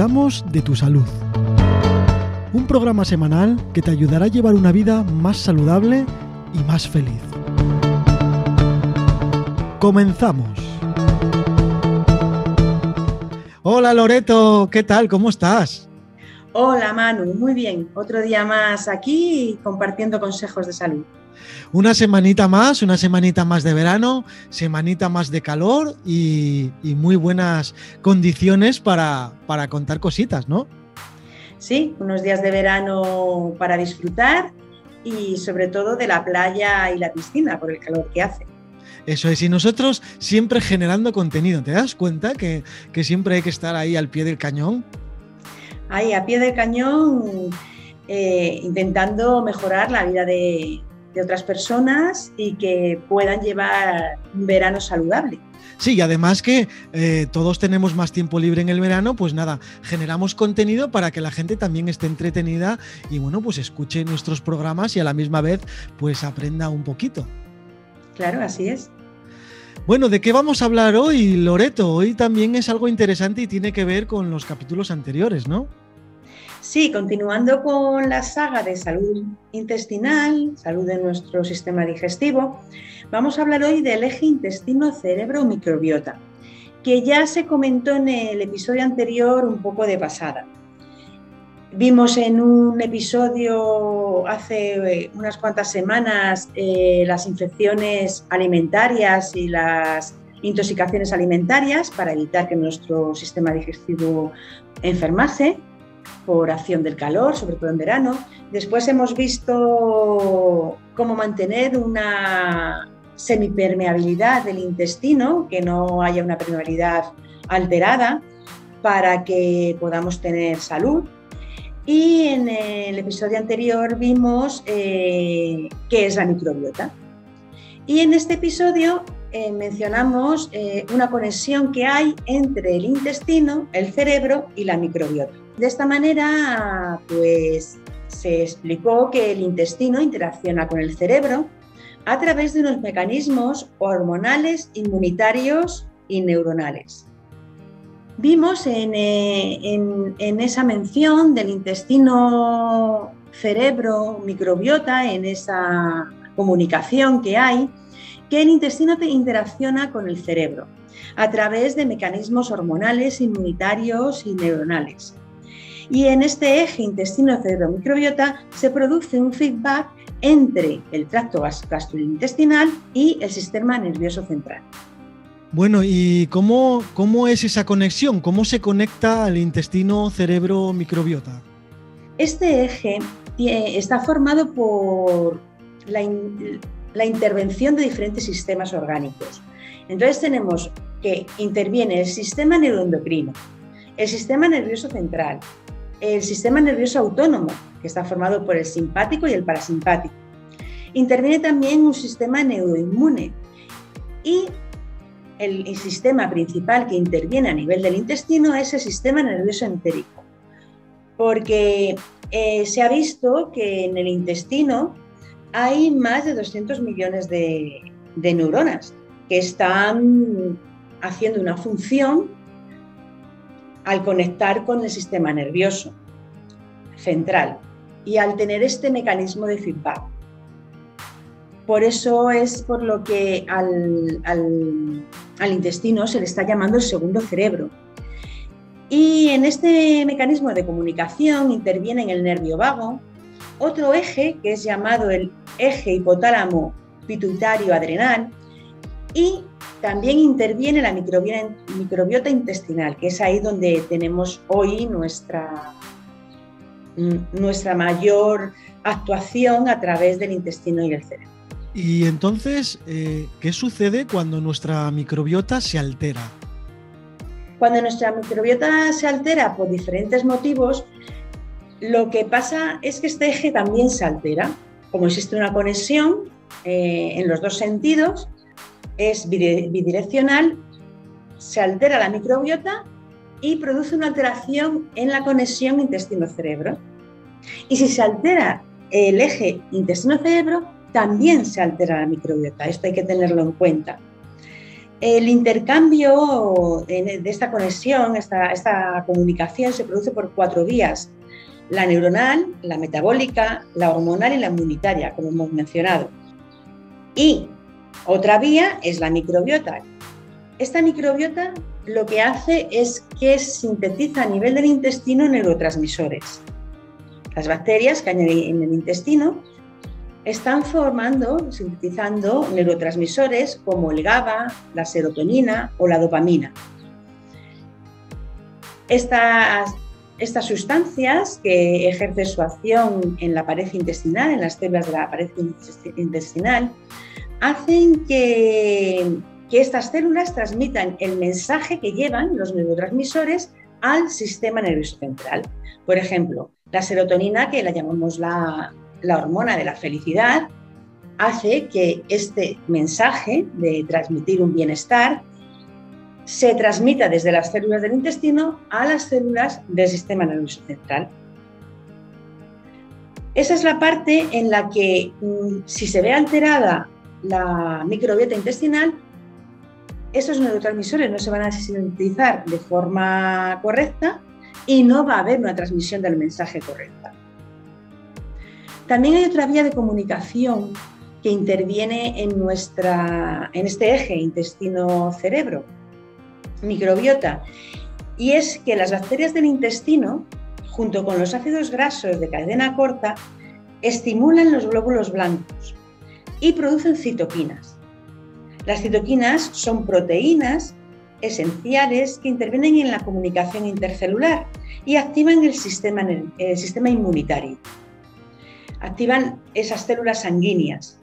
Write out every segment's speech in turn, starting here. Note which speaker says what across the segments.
Speaker 1: de tu salud. Un programa semanal que te ayudará a llevar una vida más saludable y más feliz. Comenzamos. Hola Loreto, ¿qué tal? ¿Cómo estás?
Speaker 2: Hola Manu, muy bien. Otro día más aquí compartiendo consejos de salud.
Speaker 1: Una semanita más, una semanita más de verano, semanita más de calor y, muy buenas condiciones para, para contar cositas, ¿no?
Speaker 2: Sí, unos días de verano para disfrutar y sobre todo de la playa y la piscina por el calor que hace.
Speaker 1: Eso es, y nosotros siempre generando contenido. ¿Te das cuenta que, siempre hay que estar ahí al pie del cañón?
Speaker 2: Ahí, a pie del cañón, eh, intentando mejorar la vida de, otras personas y que puedan llevar un verano saludable.
Speaker 1: Sí, y además que eh, todos tenemos más tiempo libre en el verano, pues nada, generamos contenido para que la gente también esté entretenida y bueno, pues escuche nuestros programas y a la misma vez pues aprenda un poquito.
Speaker 2: Claro, así es.
Speaker 1: Bueno, ¿de qué vamos a hablar hoy, Loreto? Hoy también es algo interesante y tiene que ver con los capítulos anteriores, ¿no?
Speaker 2: Sí, continuando con la saga de salud intestinal, salud de nuestro sistema digestivo, vamos a hablar hoy del eje intestino-cerebro-microbiota, que ya se comentó en el episodio anterior un poco de pasada. Vimos en un episodio hace eh, unas cuantas semanas eh, las infecciones alimentarias y las intoxicaciones alimentarias para evitar que nuestro sistema digestivo enfermase por acción del calor, sobre todo en verano. Después hemos visto cómo mantener una semipermeabilidad del intestino, que no haya una permeabilidad alterada para que podamos tener salud y en el episodio anterior vimos eh, qué es la microbiota. Y en este episodio eh, mencionamos eh, una conexión que hay entre el intestino, el cerebro y la microbiota. De esta manera, pues se explicó que el intestino interacciona con el cerebro a través de unos mecanismos hormonales, inmunitarios y neuronales. Vimos eh, en, esa mención del intestino cerebro, microbiota, en esa comunicación que hay, que el intestino interacciona con el cerebro a través de mecanismos hormonales, inmunitarios y neuronales. Y en este eje intestino-cerebro-microbiota se produce un feedback entre el tracto gastrointestinal y el sistema nervioso central.
Speaker 1: Bueno, ¿y cómo, cómo es esa conexión? ¿Cómo se conecta el intestino cerebro-microbiota?
Speaker 2: Este eje está formado por la, la intervención de diferentes sistemas orgánicos. Entonces tenemos que interviene el sistema neuroendocrino, el sistema nervioso central, el sistema nervioso autónomo, que está formado por el simpático y el parasimpático. Interviene también un sistema neuroinmune y el, sistema principal que interviene a nivel del intestino es el sistema nervioso entérico, porque eh, se ha visto que en el intestino hay más de 200 millones de, neuronas que están haciendo una función al conectar con el sistema nervioso central y al tener este mecanismo de feedback. Por eso es por lo que al, al, intestino se le está llamando el segundo cerebro. Y en este mecanismo de comunicación interviene en el nervio vago otro eje que es llamado el eje hipotálamo pituitario adrenal y también interviene la microbiota, intestinal, que es ahí donde tenemos hoy nuestra, nuestra mayor actuación a través del intestino y el cerebro.
Speaker 1: Y entonces, eh, ¿qué sucede cuando nuestra microbiota se altera?
Speaker 2: Cuando nuestra microbiota se altera por diferentes motivos, lo que pasa es que este eje también se altera. Como existe una conexión eh, en los dos sentidos, es bidireccional, se altera la microbiota y produce una alteración en la conexión intestino-cerebro. Y si se altera el eje intestino-cerebro, también se altera la microbiota. Esto hay que tenerlo en cuenta. El intercambio de esta conexión, esta, esta comunicación se produce por cuatro vías. La neuronal, la metabólica, la hormonal y la inmunitaria, como hemos mencionado. Y otra vía es la microbiota. Esta microbiota lo que hace es que sintetiza a nivel del intestino neurotransmisores. Las bacterias que hay en el intestino están formando, sintetizando neurotransmisores como el GABA, la serotonina o la dopamina. Estas, estas sustancias que ejercen su acción en la pared intestinal, en las células de la pared intestinal, hacen que, estas células transmitan el mensaje que llevan los neurotransmisores al sistema nervioso central. Por ejemplo, la serotonina, que la llamamos la, la hormona de la felicidad, hace que este mensaje de transmitir un bienestar se transmita desde las células del intestino a las células del sistema nervioso central. Esa es la parte en la que mm, si se ve alterada la microbiota intestinal, esos neurotransmisores no se van a sintetizar de forma correcta y no va a haber una transmisión del mensaje correcta. También hay otra vía de comunicación que interviene en, nuestra, en este eje intestino-cerebro, microbiota, y es que las bacterias del intestino, junto con los ácidos grasos de cadena corta, estimulan los glóbulos blancos y producen citoquinas. Las citoquinas son proteínas esenciales que intervienen en la comunicación intercelular y activan el sistema, inmunitario activan esas células sanguíneas.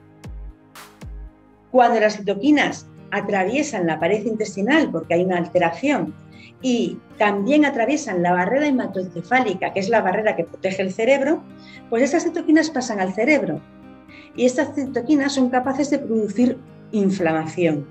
Speaker 2: Cuando las citoquinas atraviesan la pared intestinal porque hay una alteración y también atraviesan la barrera hematoencefálica, que es la barrera que protege el cerebro, pues esas citoquinas pasan al cerebro y estas citoquinas son capaces de producir inflamación.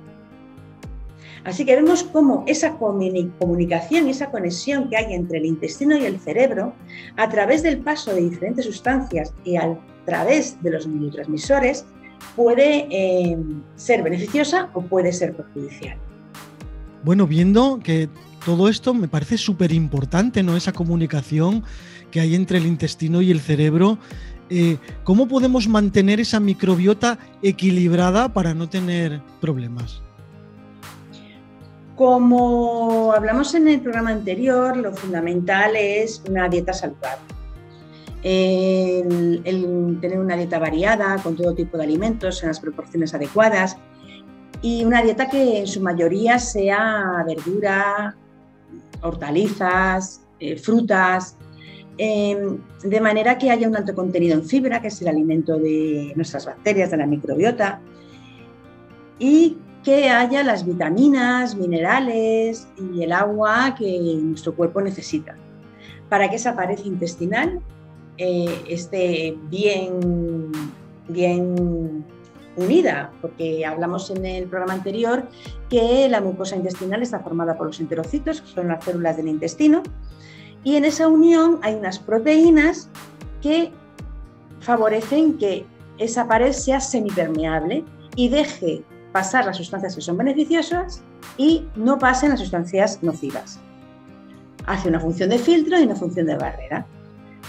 Speaker 2: Así que vemos cómo esa comunicación y esa conexión que hay entre el intestino y el cerebro, a través del paso de diferentes sustancias y a través de los neurotransmisores, puede eh, ser beneficiosa o puede ser perjudicial.
Speaker 1: Bueno, viendo que todo esto me parece súper importante, ¿no? Esa comunicación que hay entre el intestino y el cerebro. Eh, ¿Cómo podemos mantener esa microbiota equilibrada para no tener problemas?
Speaker 2: Como hablamos en el programa anterior, lo fundamental es una dieta saludable. El, tener una dieta variada con todo tipo de alimentos en las proporciones adecuadas y una dieta que en su mayoría sea verdura, hortalizas, eh, frutas, em, de manera que haya un alto contenido en fibra, que es el alimento de nuestras bacterias, de la microbiota, y que haya las vitaminas, minerales y el agua que nuestro cuerpo necesita. Para que esa pared intestinal eh, esté bien, bien unida, porque hablamos en el programa anterior que la mucosa intestinal está formada por los enterocitos, que son las células del intestino, y en esa unión hay unas proteínas que favorecen que esa pared sea semipermeable y deje pasar las sustancias que son beneficiosas y no pasen las sustancias nocivas. Hace una función de filtro y una función de barrera.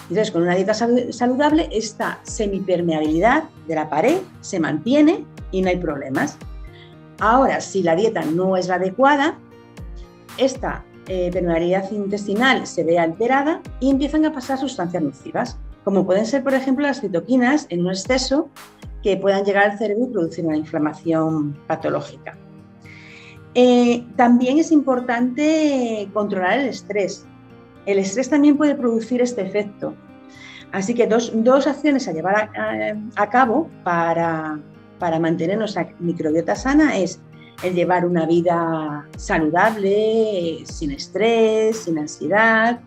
Speaker 2: Entonces, con una dieta saludable, esta semipermeabilidad de la pared se mantiene y no hay problemas. Ahora, si la dieta no es la adecuada, esta eh, permeabilidad intestinal se ve alterada y empiezan a pasar sustancias nocivas, como pueden ser, por ejemplo, las citoquinas en un exceso que puedan llegar al cerebro y producir una inflamación patológica. Eh, también es importante controlar el estrés. El estrés también puede producir este efecto. Así que dos, acciones a llevar a, cabo para, para, mantener nuestra microbiota sana es el llevar una vida saludable, sin estrés, sin ansiedad,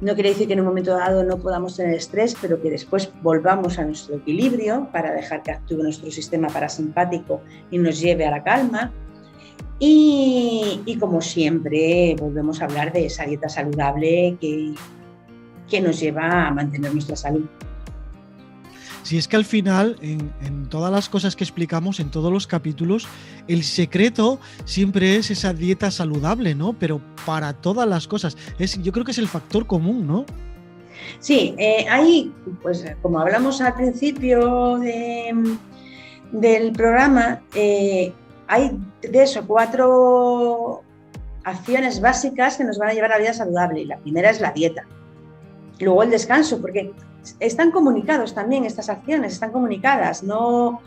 Speaker 2: no quiere decir que en un momento dado no podamos tener estrés, pero que después volvamos a nuestro equilibrio para dejar que actúe nuestro sistema parasimpático y nos lleve a la calma. Y, como siempre, volvemos a hablar de esa dieta saludable que, que nos lleva a mantener nuestra salud.
Speaker 1: Si es que al final, en, todas las cosas que explicamos, en todos los capítulos, el secreto siempre es esa dieta saludable, ¿no? Pero para todas las cosas. Es, yo creo que es el factor común, ¿no?
Speaker 2: Sí, eh, ahí, pues como hablamos al principio del programa, eh, hay de eso cuatro acciones básicas que nos van a llevar a la vida saludable. La primera es la dieta. Luego el descanso, porque están comunicados también estas acciones, están comunicadas. No,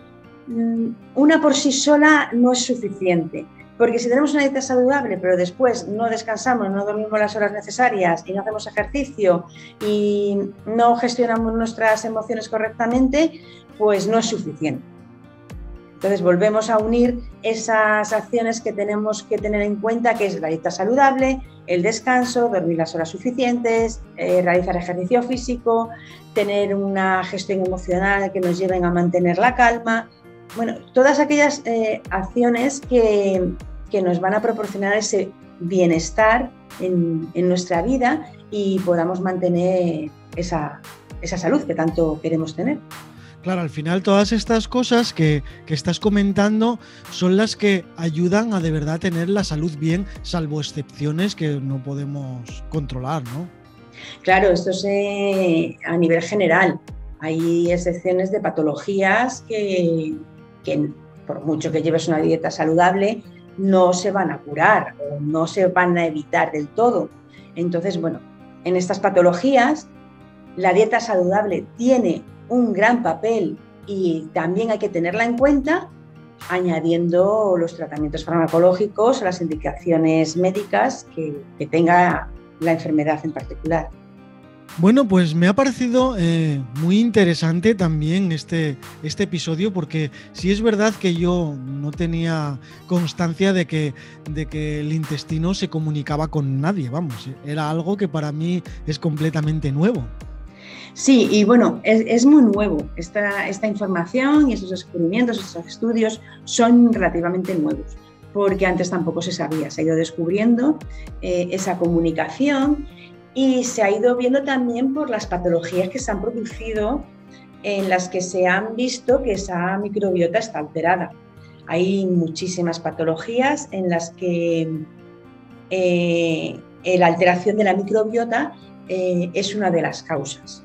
Speaker 2: mm, una por sí sola no es suficiente. Porque si tenemos una dieta saludable, pero después no descansamos, no dormimos las horas necesarias y no hacemos ejercicio y no gestionamos nuestras emociones correctamente, pues no es suficiente. Entonces volvemos a unir esas acciones que tenemos que tener en cuenta, que es la dieta saludable, el descanso, dormir las horas suficientes, eh, realizar ejercicio físico, tener una gestión emocional que nos lleven a mantener la calma. Bueno, todas aquellas eh, acciones que, nos van a proporcionar ese bienestar en, nuestra vida y podamos mantener esa salud que tanto queremos tener.
Speaker 1: Claro, al final todas estas cosas que, estás comentando son las que ayudan a de verdad tener la salud bien, salvo excepciones que no podemos controlar, ¿no?
Speaker 2: Claro, esto es eh, a nivel general. Hay excepciones de patologías que, que, por mucho que lleves una dieta saludable, no se van a curar o no se van a evitar del todo. Entonces, bueno, en estas patologías, la dieta saludable tiene un gran papel y también hay que tenerla en cuenta añadiendo los tratamientos farmacológicos o las indicaciones médicas que, tenga la enfermedad en particular.
Speaker 1: Bueno, pues me ha parecido eh, muy interesante también este, este episodio porque sí es verdad que yo no tenía constancia de que, de que el intestino se comunicaba con nadie, vamos, era algo que para mí es completamente nuevo.
Speaker 2: Sí, y bueno, es, muy nuevo. Esta, esta, información y esos descubrimientos, estos estudios son relativamente nuevos, porque antes tampoco se sabía. Se ha ido descubriendo eh, esa comunicación y se ha ido viendo también por las patologías que se han producido en las que se han visto que esa microbiota está alterada. Hay muchísimas patologías en las que eh, la alteración de la microbiota eh, es una de las causas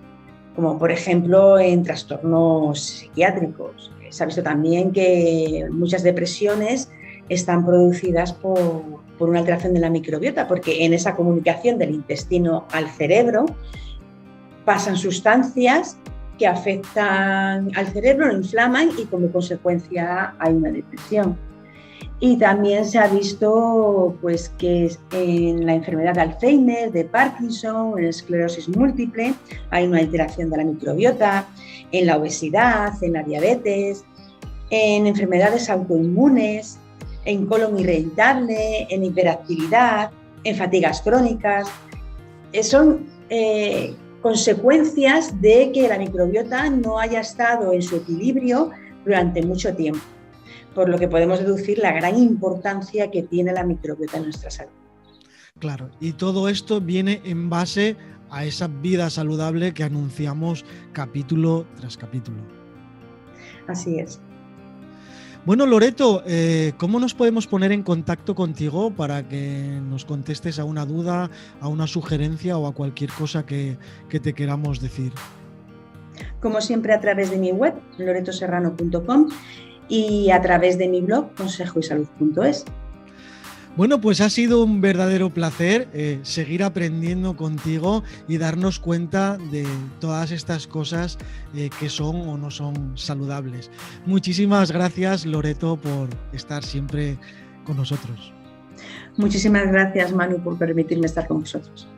Speaker 2: como por ejemplo en trastornos psiquiátricos. Se ha visto también que muchas depresiones están producidas por, una alteración de la microbiota, porque en esa comunicación del intestino al cerebro pasan sustancias que afectan al cerebro, lo inflaman y como consecuencia hay una depresión. Y también se ha visto pues, que en la enfermedad de Alzheimer, de Parkinson, en esclerosis múltiple, hay una alteración de la microbiota, en la obesidad, en la diabetes, en enfermedades autoinmunes, en colon irritable, en hiperactividad, en fatigas crónicas. Eh, son eh, consecuencias de que la microbiota no haya estado en su equilibrio durante mucho tiempo por lo que podemos deducir la gran importancia que tiene la microbiota en nuestra salud.
Speaker 1: Claro, y todo esto viene en base a esa vida saludable que anunciamos capítulo tras capítulo.
Speaker 2: Así es.
Speaker 1: Bueno, Loreto, eh, ¿cómo nos podemos poner en contacto contigo para que nos contestes a una duda, a una sugerencia o a cualquier cosa que, que te queramos decir?
Speaker 2: Como siempre, a través de mi web, loretoserrano.com y a través de mi blog consejoysalud.es.
Speaker 1: Bueno, pues ha sido un verdadero placer eh, seguir aprendiendo contigo y darnos cuenta de todas estas cosas eh, que son o no son saludables. Muchísimas gracias, Loreto, por estar siempre con nosotros.
Speaker 2: Muchísimas gracias, Manu, por permitirme estar con vosotros.